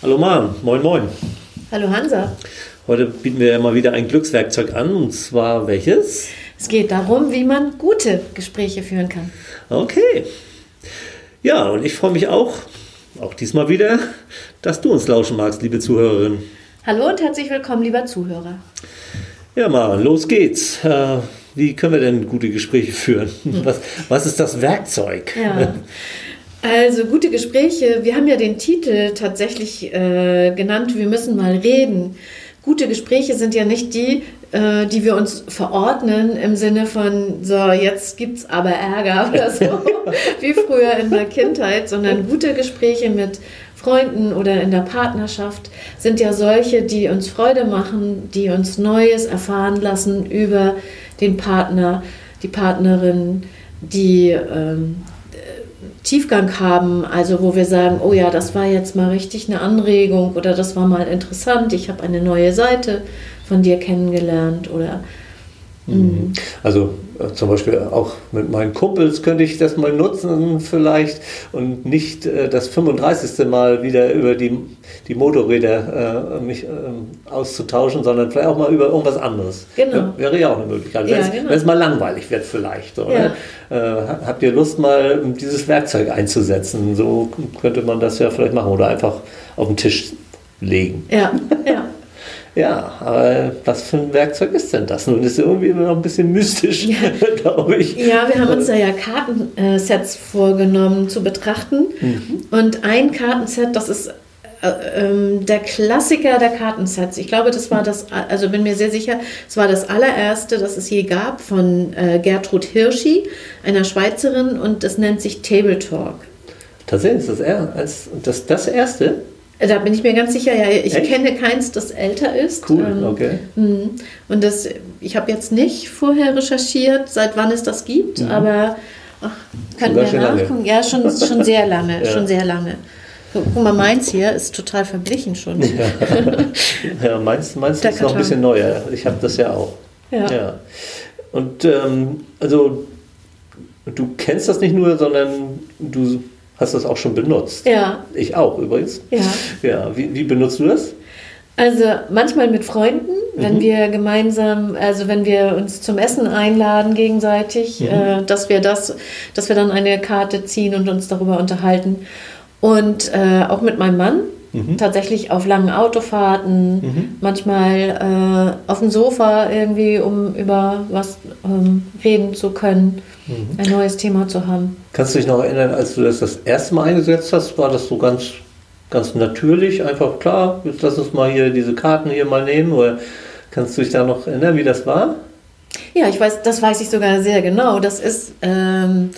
Hallo Maren, moin moin. Hallo Hansa. Heute bieten wir ja mal wieder ein Glückswerkzeug an und zwar welches? Es geht darum, wie man gute Gespräche führen kann. Okay. Ja, und ich freue mich auch, auch diesmal wieder, dass du uns lauschen magst, liebe Zuhörerin. Hallo und herzlich willkommen, lieber Zuhörer. Ja, Maren, los geht's. Äh, wie können wir denn gute Gespräche führen? Was, was ist das Werkzeug? Ja. Also gute Gespräche. Wir haben ja den Titel tatsächlich äh, genannt, wir müssen mal reden. Gute Gespräche sind ja nicht die, äh, die wir uns verordnen im Sinne von, so, jetzt gibt es aber Ärger oder so, wie früher in der Kindheit, sondern gute Gespräche mit Freunden oder in der Partnerschaft sind ja solche, die uns Freude machen, die uns Neues erfahren lassen über den Partner, die Partnerin, die ähm, Tiefgang haben, also wo wir sagen, oh ja, das war jetzt mal richtig eine Anregung oder das war mal interessant, ich habe eine neue Seite von dir kennengelernt oder Mhm. Also äh, zum Beispiel auch mit meinen Kumpels könnte ich das mal nutzen vielleicht und nicht äh, das 35. Mal wieder über die, die Motorräder äh, mich äh, auszutauschen, sondern vielleicht auch mal über irgendwas anderes. Genau. Ja, wäre ja auch eine Möglichkeit, Ja, wenn, es, genau. wenn es mal langweilig wird vielleicht. So, Ja. ne? habt ihr Lust mal dieses Werkzeug einzusetzen? So könnte man das ja vielleicht machen oder einfach auf den Tisch legen. ja, ja. Ja, aber was für ein Werkzeug ist denn das? Nun ist irgendwie immer noch ein bisschen mystisch, glaube ich. Ja, wir haben uns da ja Kartensets vorgenommen zu betrachten. Und ein Kartenset, das ist äh, ähm, der Klassiker der Kartensets. Ich glaube, das war das, also bin mir sehr sicher, es war das allererste, das es je gab von äh, Gertrud Hirschi, einer Schweizerin, und das nennt sich Table Talk. Tatsächlich ist das, das das erste? Da bin ich mir ganz sicher, ja, ich Echt? kenne keins, das älter ist. Cool, Ähm, okay. Mhm. Und das, ich habe jetzt nicht vorher recherchiert, seit wann es das gibt, aber ach, können wir lange. nachgucken. Ja, schon, schon sehr lange, Ja. schon sehr lange. Guck mal, meins hier ist total verblichen schon. Ja, meins, meins Der ist noch ein bisschen neuer. Ich habe das ja auch. Ja. Und ähm, also du kennst das nicht nur, sondern du hast das auch schon benutzt. Ja, Ich auch übrigens. ja. Ja, wie, wie benutzt du das? Also manchmal mit Freunden, wenn Mhm. wir gemeinsam, also wenn wir uns zum Essen einladen gegenseitig, Mhm. äh, dass wir das, dass wir dann eine Karte ziehen und uns darüber unterhalten. Und äh, auch mit meinem Mann, Mhm. tatsächlich auf langen Autofahrten, manchmal äh, auf dem Sofa irgendwie, um über was ähm, reden zu können, Mhm. ein neues Thema zu haben. Kannst du dich noch erinnern, als du das das erste Mal eingesetzt hast, war das so ganz, ganz natürlich, einfach klar, jetzt lass uns mal hier diese Karten hier mal nehmen, oder kannst du dich da noch erinnern, wie das war? Ja, ich weiß, das weiß ich sogar sehr genau. Das ist ähm,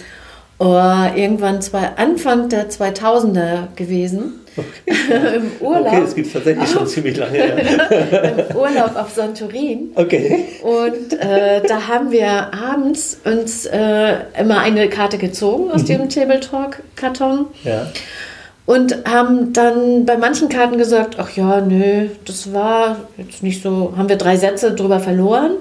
oh, irgendwann zwei, Anfang der 2000er gewesen. Im Urlaub. Okay, es gibt tatsächlich schon ziemlich lange her. Im Urlaub auf Santorin. Okay. Und äh, da haben wir abends uns äh, immer eine Karte gezogen aus dem Table Talk Karton Ja. Und haben dann bei manchen Karten gesagt, ach ja, nö, das war jetzt nicht so, haben wir drei Sätze drüber verloren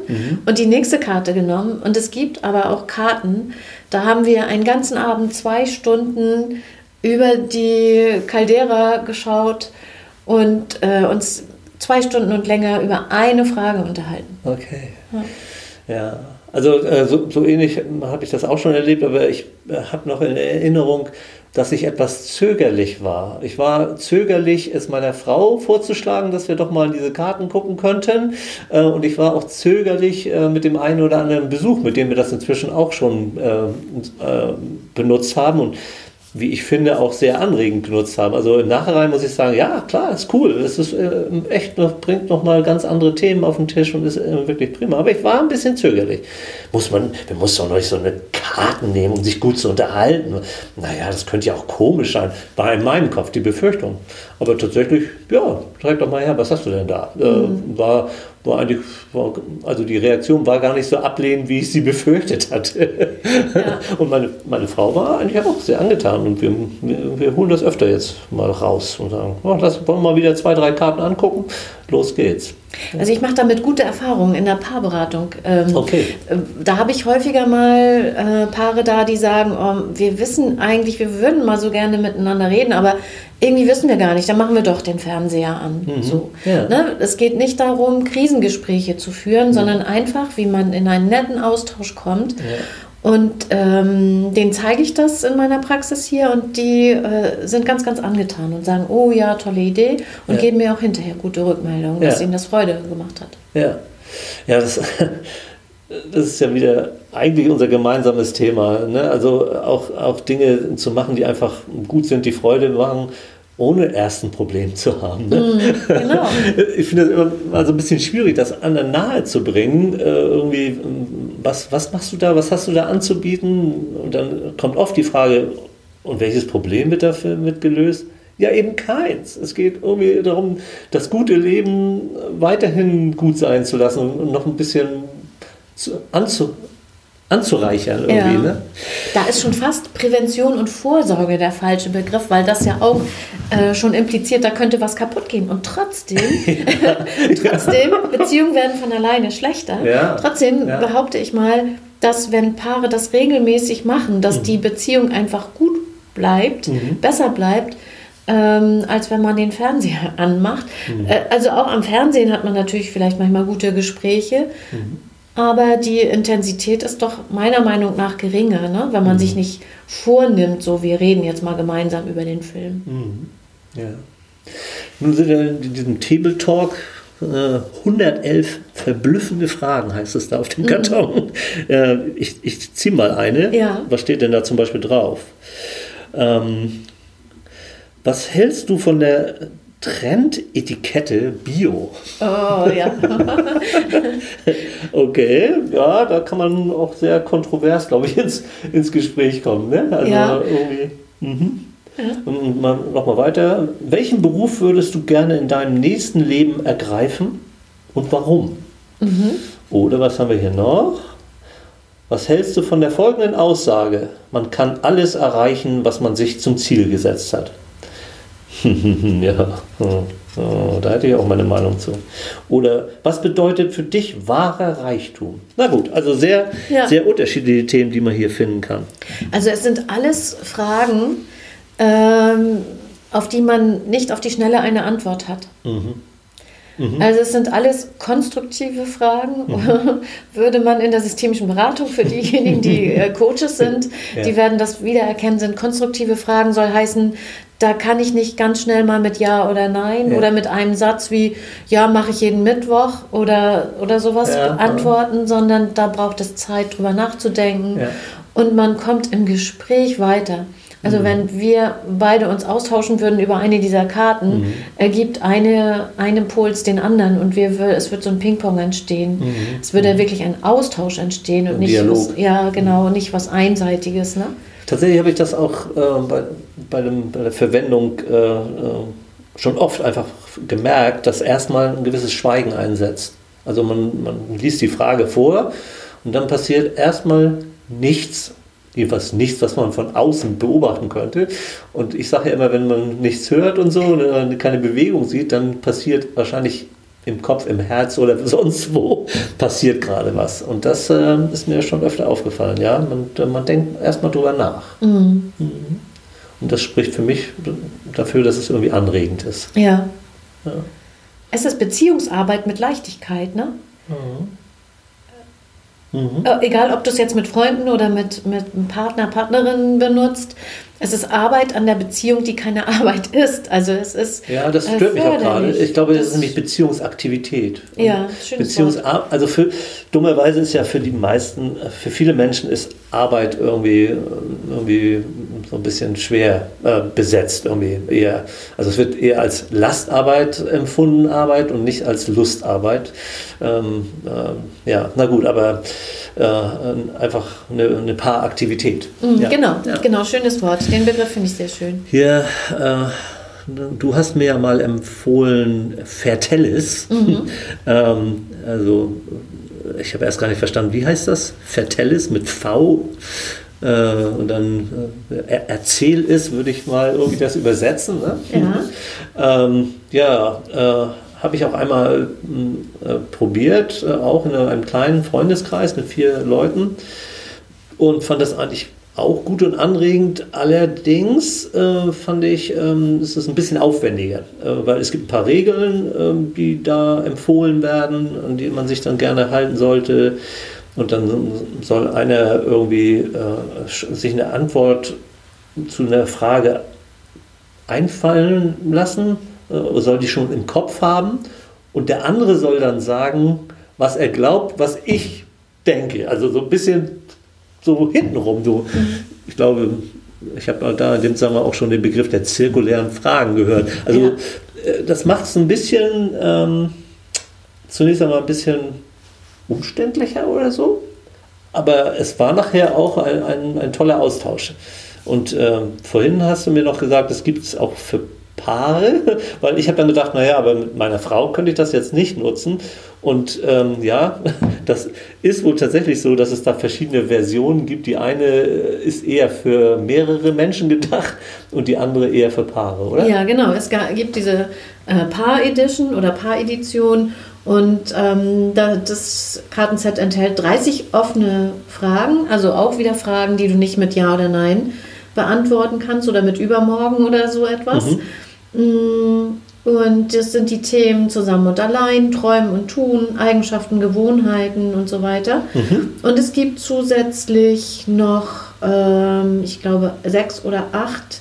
und die nächste Karte genommen. Und es gibt aber auch Karten, da haben wir einen ganzen Abend zwei Stunden über die Caldera geschaut und äh, uns zwei Stunden und länger über eine Frage unterhalten. Okay. Ja, also äh, so, so ähnlich habe ich das auch schon erlebt, aber ich äh, habe noch in Erinnerung, dass ich etwas zögerlich war. Ich war zögerlich, es meiner Frau vorzuschlagen, dass wir doch mal in diese Karten gucken könnten. Äh, und ich war auch zögerlich äh, mit dem einen oder anderen Besuch, mit dem wir das inzwischen auch schon äh, benutzt haben. Und wie ich finde, auch sehr anregend genutzt haben. Also im Nachhinein muss ich sagen, ja, klar, ist cool. Es ist äh, echt noch, bringt nochmal ganz andere Themen auf den Tisch und ist äh, wirklich prima. Aber ich war ein bisschen zögerlich. Muss man, man muss doch noch nicht so eine Karten nehmen, um sich gut zu unterhalten. Naja, das könnte ja auch komisch sein. War in meinem Kopf die Befürchtung. Aber tatsächlich, ja, zeig doch mal her, was hast du denn da? Äh, war, war eigentlich, war, also die Reaktion war gar nicht so ablehnend, wie ich sie befürchtet hatte. Und meine, meine Frau war eigentlich auch sehr angetan und wir, wir, wir holen das öfter jetzt mal raus und sagen, oh, lass wollen wir mal wieder zwei, drei Karten angucken. Los geht's. Also ich mache damit gute Erfahrungen in der Paarberatung. Ähm, Okay. äh, Da habe ich häufiger mal äh, Paare da, die sagen, oh, wir wissen eigentlich, wir würden mal so gerne miteinander reden, aber irgendwie wissen wir gar nicht, dann machen wir doch den Fernseher an. So. Ja. Ne? Es geht nicht darum, Krisengespräche zu führen, sondern einfach, wie man in einen netten Austausch kommt. Und ähm, denen zeige ich das in meiner Praxis hier und die äh, sind ganz, ganz angetan und sagen, oh ja, tolle Idee und Ja. geben mir auch hinterher gute Rückmeldungen, dass Ja. ihnen das Freude gemacht hat. Ja, ja das, das ist ja wieder eigentlich unser gemeinsames Thema. Ne? Also auch, auch Dinge zu machen, die einfach gut sind, die Freude machen, ohne erst ein Problem zu haben. Ne? Genau. Ich finde es immer mal so ein bisschen schwierig, das anderen nahe zu bringen. Äh, irgendwie, ähm, was, was machst du da, was hast du da anzubieten? Und dann kommt oft die Frage, und welches Problem wird dafür mit gelöst? Ja, eben keins. Es geht irgendwie darum, das gute Leben weiterhin gut sein zu lassen und noch ein bisschen zu, anzu, anzureichern irgendwie. Ja. Ne? Da ist schon fast Prävention und Vorsorge der falsche Begriff, weil das ja auch äh, schon impliziert, da könnte was kaputt gehen. Und trotzdem, trotzdem, Beziehungen werden von alleine schlechter. Ja. Trotzdem Ja. behaupte ich mal, dass wenn Paare das regelmäßig machen, dass die Beziehung einfach gut bleibt, besser bleibt, ähm, als wenn man den Fernseher anmacht. Äh, also auch am Fernsehen hat man natürlich vielleicht manchmal gute Gespräche, aber die Intensität ist doch meiner Meinung nach geringer, ne? wenn man sich nicht vornimmt, so wir reden jetzt mal gemeinsam über den Film. Ja. Nun sind ja in diesem Table Talk äh, 111 verblüffende Fragen, heißt es da auf dem Karton. Äh, ich ich ziehe mal eine. Ja. Was steht denn da zum Beispiel drauf? Ähm, was hältst du von der Trendetikette Bio? Oh ja. Okay, ja, da kann man auch sehr kontrovers, glaube ich, ins, ins Gespräch kommen. Ne? Also Ja. irgendwie. Mhm. Und mal, noch mal weiter. Welchen Beruf würdest du gerne in deinem nächsten Leben ergreifen und warum? Oder was haben wir hier noch? Was hältst du von der folgenden Aussage? Man kann alles erreichen, was man sich zum Ziel gesetzt hat. ja, oh, da hätte ich auch meine Meinung zu. Oder was bedeutet für dich wahrer Reichtum? Na gut, also sehr, Ja. sehr unterschiedliche Themen, die man hier finden kann. Also es sind alles Fragen, ähm, auf die man nicht auf die Schnelle eine Antwort hat. Also es sind alles konstruktive Fragen. Würde man in der systemischen Beratung für diejenigen, die äh, Coaches sind, Ja. die werden das wiedererkennen, sind konstruktive Fragen, soll heißen, da kann ich nicht ganz schnell mal mit Ja oder Nein Ja. oder mit einem Satz wie Ja, mache ich jeden Mittwoch oder, oder sowas Ja. antworten, sondern da braucht es Zeit, drüber nachzudenken. Ja. Und man kommt im Gespräch weiter. Also wenn wir beide uns austauschen würden über eine dieser Karten, ergibt eine, ein Impuls den anderen und wir, es wird so ein Ping-Pong entstehen. Es würde wirklich ein Austausch entstehen und Ein nicht Dialog. was, ja genau, nicht was Einseitiges. Ne? Tatsächlich habe ich das auch äh, bei, bei, dem, bei der Verwendung äh, äh, schon oft einfach gemerkt, dass erstmal ein gewisses Schweigen einsetzt. Also man, man liest die Frage vor und dann passiert erstmal nichts. Jedenfalls nichts, was man von außen beobachten könnte. Und ich sage ja immer, wenn man nichts hört und so, keine Bewegung sieht, dann passiert wahrscheinlich im Kopf, im Herz oder sonst wo passiert gerade was. Und das äh, ist mir schon öfter aufgefallen. Ja, man, man denkt erstmal drüber nach. Mhm. Und das spricht für mich dafür, dass es irgendwie anregend ist. Ja. Ja. Es ist Beziehungsarbeit mit Leichtigkeit, ne? Mhm. Äh, Egal, ob du es jetzt mit Freunden oder mit, mit einem Partner, Partnerin benutzt. Es ist Arbeit an der Beziehung, die keine Arbeit ist. Also es ist Ja, das äh, stört mich auch gerade. Ich glaube, das ist nämlich Beziehungsaktivität. Und Ja, schönes Beziehungsar also für dummerweise ist ja für die meisten, für viele Menschen ist Arbeit irgendwie, irgendwie so ein bisschen schwer äh, besetzt irgendwie eher. Also es wird eher als Lastarbeit empfunden, Arbeit und nicht als Lustarbeit. Ähm, äh, ja, na gut, aber äh, einfach eine, eine Paaraktivität. Mhm, ja. Genau, Ja. genau, schönes Wort. Den Begriff finde ich sehr schön. Hier, äh, du hast mir ja mal empfohlen Fertellis. ähm, also, ich habe erst gar nicht verstanden, wie heißt das? Fertellis mit V. Äh, und dann äh, er, erzähl es, würde ich mal irgendwie das übersetzen. Ne? Ja. Ähm, ja, äh, habe ich auch einmal äh, probiert, äh, auch in einem kleinen Freundeskreis mit vier Leuten und fand das eigentlich auch gut und anregend. Allerdings äh, fand ich, ähm, es ist ein bisschen aufwendiger, äh, weil es gibt ein paar Regeln, äh, die da empfohlen werden, an die man sich dann gerne halten sollte. Und dann soll einer irgendwie äh, sich eine Antwort zu einer Frage einfallen lassen, äh, soll die schon im Kopf haben. Und der andere soll dann sagen, was er glaubt, was ich denke. Also so ein bisschen so hintenrum. So. Ich glaube, ich habe da in dem Zusammenhang auch schon den Begriff der zirkulären Fragen gehört. Also ja. Äh, das macht es ein bisschen, ähm, zunächst einmal ein bisschen umständlicher oder so. Aber es war nachher auch ein, ein, ein toller Austausch. Und ähm, vorhin hast du mir noch gesagt, es gibt es auch für Paare, weil ich habe dann gedacht, naja, aber mit meiner Frau könnte ich das jetzt nicht nutzen. Und ähm, ja, das ist wohl tatsächlich so, dass es da verschiedene Versionen gibt. Die eine äh, ist eher für mehrere Menschen gedacht und die andere eher für Paare, oder? Ja, genau. Es gibt diese äh, Paar-Edition oder Paar-Edition und ähm, das Kartenset enthält 30 offene Fragen, also auch wieder Fragen, die du nicht mit Ja oder Nein beantworten kannst oder mit Übermorgen oder so etwas. Mhm. Mm, und das sind die Themen zusammen und allein, Träumen und Tun, Eigenschaften, Gewohnheiten und so weiter. Mhm. Und es gibt zusätzlich noch, ähm, ich glaube, sechs oder acht,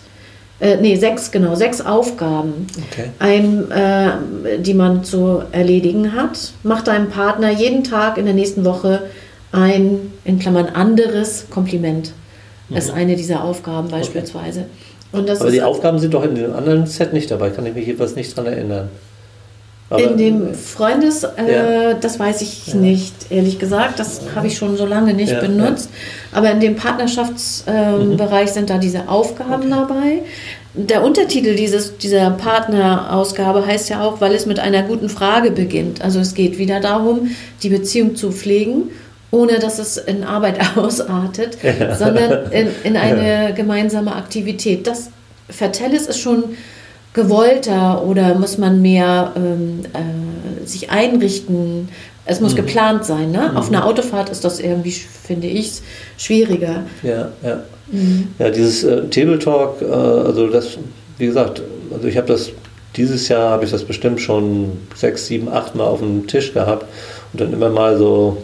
äh, nee, sechs, genau, sechs Aufgaben, okay. ein, äh, die man zu erledigen hat. Macht deinem Partner jeden Tag in der nächsten Woche ein, in Klammern, anderes Kompliment. Das ist mhm. eine dieser Aufgaben beispielsweise. Okay. Aber die Aufgaben sind doch in dem anderen Set nicht dabei, kann ich mich jedenfalls nicht dran erinnern. Aber, in dem Freundes, äh, ja. das weiß ich ja. nicht, ehrlich gesagt. Das habe ich schon so lange nicht ja, benutzt. Aber in dem Partnerschaftsbereich äh, mhm. sind da diese Aufgaben okay. dabei. Der Untertitel dieses, dieser Partnerausgabe heißt ja auch, weil es mit einer guten Frage beginnt. Also es geht wieder darum, die Beziehung zu pflegen ohne dass es in Arbeit ausartet, ja. sondern in, in eine ja. gemeinsame Aktivität. Das Vertellis ist schon gewollter oder muss man mehr ähm, äh, sich einrichten. Es muss mhm. geplant sein. Ne? Mhm. Auf einer Autofahrt ist das irgendwie, finde ich, schwieriger. Ja, ja. Mhm. Ja, dieses äh, Table Talk, äh, also das, wie gesagt, also ich habe das dieses Jahr habe ich das bestimmt schon sechs, sieben, acht Mal auf dem Tisch gehabt und dann immer mal so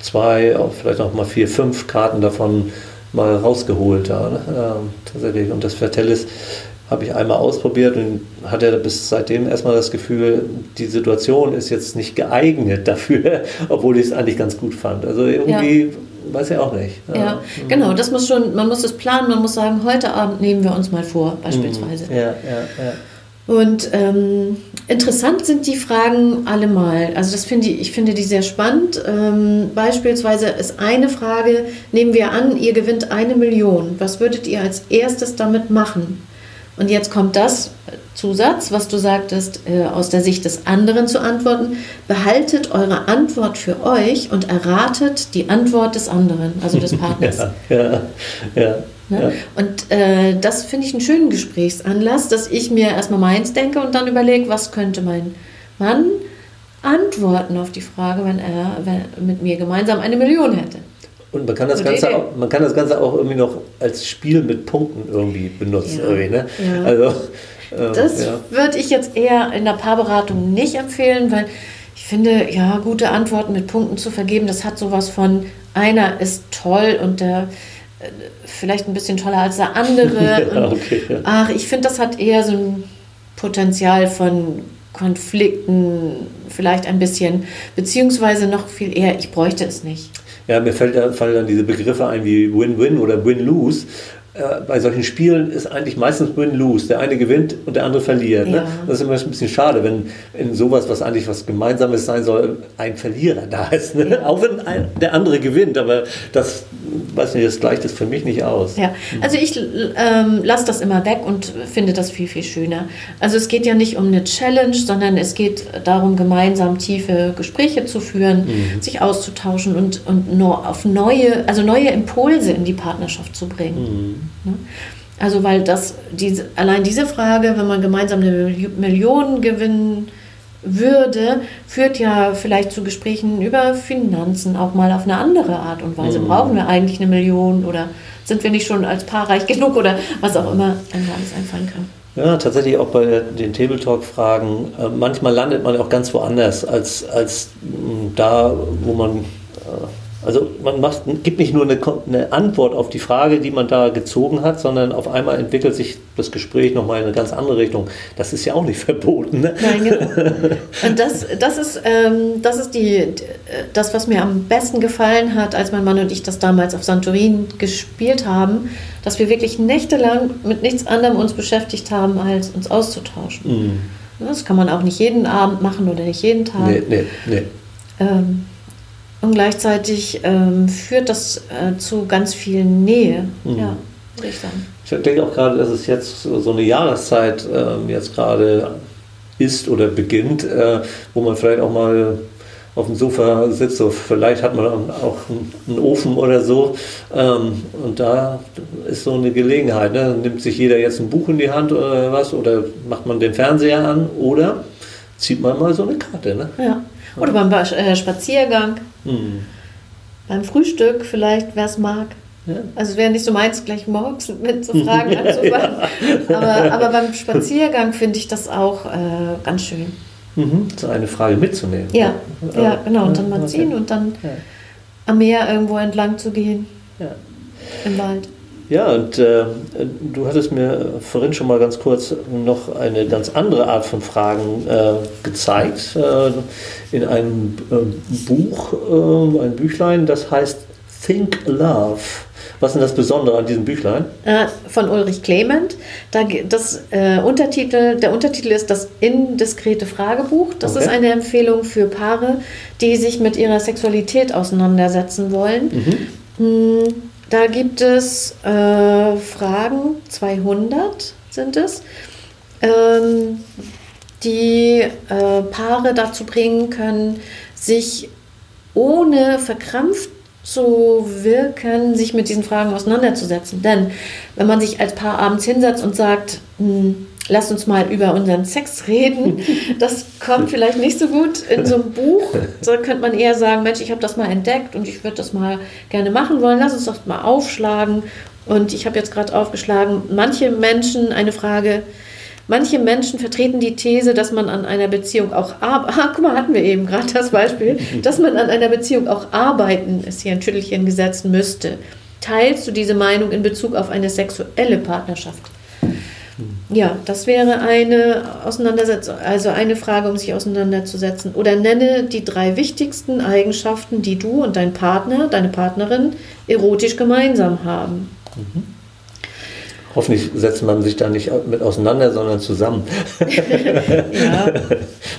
zwei, vielleicht auch mal vier, fünf Karten davon mal rausgeholt. Ja, ähm, tatsächlich. Und das Vertellis habe ich einmal ausprobiert und hatte bis seitdem erstmal das Gefühl, die Situation ist jetzt nicht geeignet dafür, obwohl ich es eigentlich ganz gut fand. Also irgendwie. Ja. Weiß ich auch nicht. Ja, ja, genau. Das muss schon, man muss es planen, man muss sagen, heute Abend nehmen wir uns mal vor, beispielsweise. Ja, ja, ja. Und ähm, interessant sind die Fragen allemal. Also das finde ich, ich finde die sehr spannend. Ähm, beispielsweise ist eine Frage, nehmen wir an, ihr gewinnt eine Million. Was würdet ihr als erstes damit machen? Und jetzt kommt das Zusatz, was du sagtest, äh, aus der Sicht des anderen zu antworten. Behaltet eure Antwort für euch und erratet die Antwort des anderen, also des Partners. ja, ja, ja. Ne? Ja. Und äh, das finde ich einen schönen Gesprächsanlass, dass ich mir erstmal meins denke und dann überlege, was könnte mein Mann antworten auf die Frage, wenn er wenn mit mir gemeinsam eine Million hätte. Und man kann, das Ganze auch, man kann das Ganze auch irgendwie noch als Spiel mit Punkten irgendwie benutzen. Ja. Irgendwie, ne? ja. Also, ähm, das würde ich jetzt eher in der Paarberatung nicht empfehlen, weil ich finde, ja, gute Antworten mit Punkten zu vergeben, das hat sowas von, einer ist toll und der vielleicht ein bisschen toller als der andere. ja, okay, ja. Ach, ich finde, das hat eher so ein Potenzial von Konflikten, vielleicht ein bisschen, beziehungsweise noch viel eher, ich bräuchte es nicht. Ja, mir fällt, fallen dann diese Begriffe ein wie Win-Win oder Win-Lose. Äh, bei solchen Spielen ist eigentlich meistens Win-Lose. Der eine gewinnt und der andere verliert. Ne? Ja. Das ist immer ein bisschen schade, wenn in sowas, was eigentlich was Gemeinsames sein soll, ein Verlierer da ist. Ne? Ja. Auch wenn ein, der andere gewinnt, aber das, weiß nicht, das gleicht es für mich nicht aus. Ja, also ich ähm, lasse das immer weg und finde das viel, viel schöner. Also es geht ja nicht um eine Challenge, sondern es geht darum, gemeinsam tiefe Gespräche zu führen, mhm. sich auszutauschen und, und nur auf neue, also neue Impulse in die Partnerschaft zu bringen. Mhm. Ne? Also weil das, diese, allein diese Frage, wenn man gemeinsam eine Million gewinnen würde, führt ja vielleicht zu Gesprächen über Finanzen auch mal auf eine andere Art und Weise. Mhm. Brauchen wir eigentlich eine Million oder sind wir nicht schon als Paar reich genug oder was auch immer einem alles einfallen kann? Ja, tatsächlich auch bei den Tabletalk-Fragen. Äh, manchmal landet man auch ganz woanders als, als da, wo man äh, also man macht, gibt nicht nur eine, eine, Antwort auf die Frage, die man da gezogen hat, sondern auf einmal entwickelt sich das Gespräch nochmal in eine ganz andere Richtung. Das ist ja auch nicht verboten. Ne? Nein, genau. Und das, das ist, ähm, das, ist die, das, was mir am besten gefallen hat, als mein Mann und ich das damals auf Santorin gespielt haben, dass wir wirklich nächtelang mit nichts anderem uns beschäftigt haben, als uns auszutauschen. Mhm. Das kann man auch nicht jeden Abend machen oder nicht jeden Tag. Nee, nee, nee. Ähm, und gleichzeitig ähm, führt das äh, zu ganz viel Nähe. Mhm. Ja, würde ich sagen. Ich denke auch gerade, dass es jetzt so eine Jahreszeit äh, jetzt gerade ist oder beginnt, äh, wo man vielleicht auch mal auf dem Sofa sitzt. So, vielleicht hat man auch einen Ofen oder so. Ähm, und da ist so eine Gelegenheit. Ne? Nimmt sich jeder jetzt ein Buch in die Hand oder was? Oder macht man den Fernseher an? Oder zieht man mal so eine Karte. Ne? Ja. Oder beim äh, Spaziergang. Mhm. Beim Frühstück vielleicht, wer es mag. Ja. Also es wäre nicht so meins, gleich morgens mit so Fragen anzufangen. ja. aber, aber beim Spaziergang finde ich das auch äh, ganz schön. Mhm. So eine Frage mitzunehmen. Ja, ja genau. Und dann mal ziehen und dann am Meer irgendwo entlang zu gehen. Im Wald. Ja, und äh, du hattest mir vorhin schon mal ganz kurz noch eine ganz andere Art von Fragen äh, gezeigt äh, in einem äh, Buch, äh, ein Büchlein, das heißt Think Love. Was ist denn das Besondere an diesem Büchlein? Äh, von Ulrich Clement. Da, das, Untertitel, der Untertitel ist das indiskrete Fragebuch. Das okay. ist eine Empfehlung für Paare, die sich mit ihrer Sexualität auseinandersetzen wollen. Mhm. Da gibt es äh, Fragen, 200 sind es, ähm, die äh, Paare dazu bringen können, sich ohne verkrampft zu wirken, sich mit diesen Fragen auseinanderzusetzen. Denn wenn man sich als Paar abends hinsetzt und sagt, hm, lass uns mal über unseren Sex reden. Das kommt vielleicht nicht so gut in so einem Buch. Da könnte man eher sagen, Mensch, ich habe das mal entdeckt und ich würde das mal gerne machen wollen. Lass uns das mal aufschlagen. Und ich habe jetzt gerade aufgeschlagen, manche Menschen, eine Frage, manche Menschen vertreten die These, dass man an einer Beziehung auch arbeiten, ah, guck mal, hatten wir eben gerade das Beispiel, dass man an einer Beziehung auch arbeiten, ist hier ein Schüttelchen gesetzt müsste. Teilst du diese Meinung in Bezug auf eine sexuelle Partnerschaft? Ja, das wäre eine Auseinandersetzung, also eine Frage, um sich auseinanderzusetzen. Oder nenne die drei wichtigsten Eigenschaften, die du und dein Partner, deine Partnerin erotisch gemeinsam haben. Mhm. Hoffentlich setzt man sich da nicht mit auseinander, sondern zusammen. ja.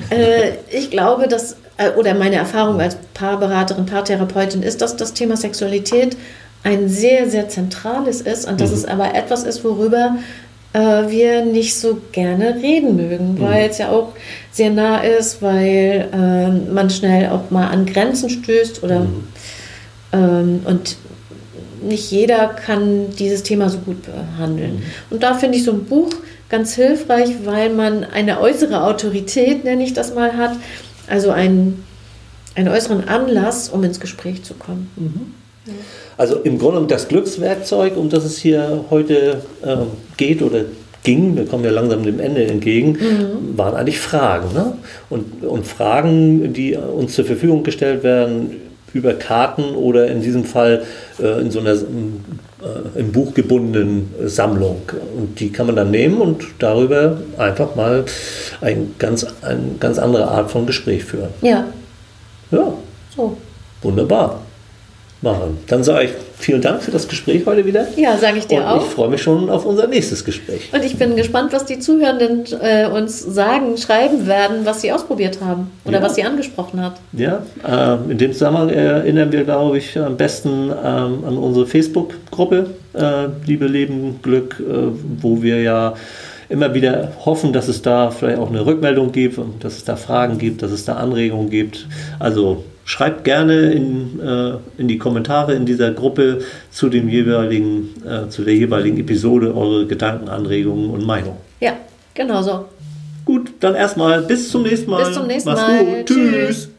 Äh, ich glaube, dass, äh, oder meine Erfahrung als Paarberaterin, Paartherapeutin ist, dass das Thema Sexualität ein sehr, sehr zentrales ist und dass mhm. es aber etwas ist, worüber äh, wir nicht so gerne reden mögen, mhm. weil es ja auch sehr nah ist, weil äh, man schnell auch mal an Grenzen stößt oder mhm. ähm, und nicht jeder kann dieses Thema so gut behandeln. Mhm. Und da finde ich so ein Buch ganz hilfreich, weil man eine äußere Autorität, nenne ich das mal, hat, also einen, einen äußeren Anlass, um ins Gespräch zu kommen. Also im Grunde das Glückswerkzeug, um das es hier heute äh, geht oder ging, wir kommen ja langsam dem Ende entgegen, mhm. waren eigentlich Fragen. Ne? Und, und Fragen, die uns zur Verfügung gestellt werden über Karten oder in diesem Fall äh, in so einer äh, im Buch gebundenen Sammlung. Und die kann man dann nehmen und darüber einfach mal ein ganz, eine ganz andere Art von Gespräch führen. Ja. Ja. So. Wunderbar machen. Dann sage ich vielen Dank für das Gespräch heute wieder. Ja, sage ich dir und auch. Ich freue mich schon auf unser nächstes Gespräch. Und ich bin gespannt, was die Zuhörenden äh, uns sagen, schreiben werden, was sie ausprobiert haben oder ja. was sie angesprochen hat. Ja, äh, in dem Zusammenhang erinnern wir, glaube ich, am besten äh, an unsere Facebook-Gruppe äh, Liebe, Leben, Glück, äh, wo wir ja immer wieder hoffen, dass es da vielleicht auch eine Rückmeldung gibt und dass es da Fragen gibt, dass es da Anregungen gibt. Also Schreibt gerne in, äh, in die Kommentare in dieser Gruppe zu, dem jeweiligen, äh, zu der jeweiligen Episode eure Gedanken, Anregungen und Meinungen. Ja, genau so. Gut, dann erstmal bis zum nächsten Mal. Bis zum nächsten Mach's Mal. Gut. Tschüss.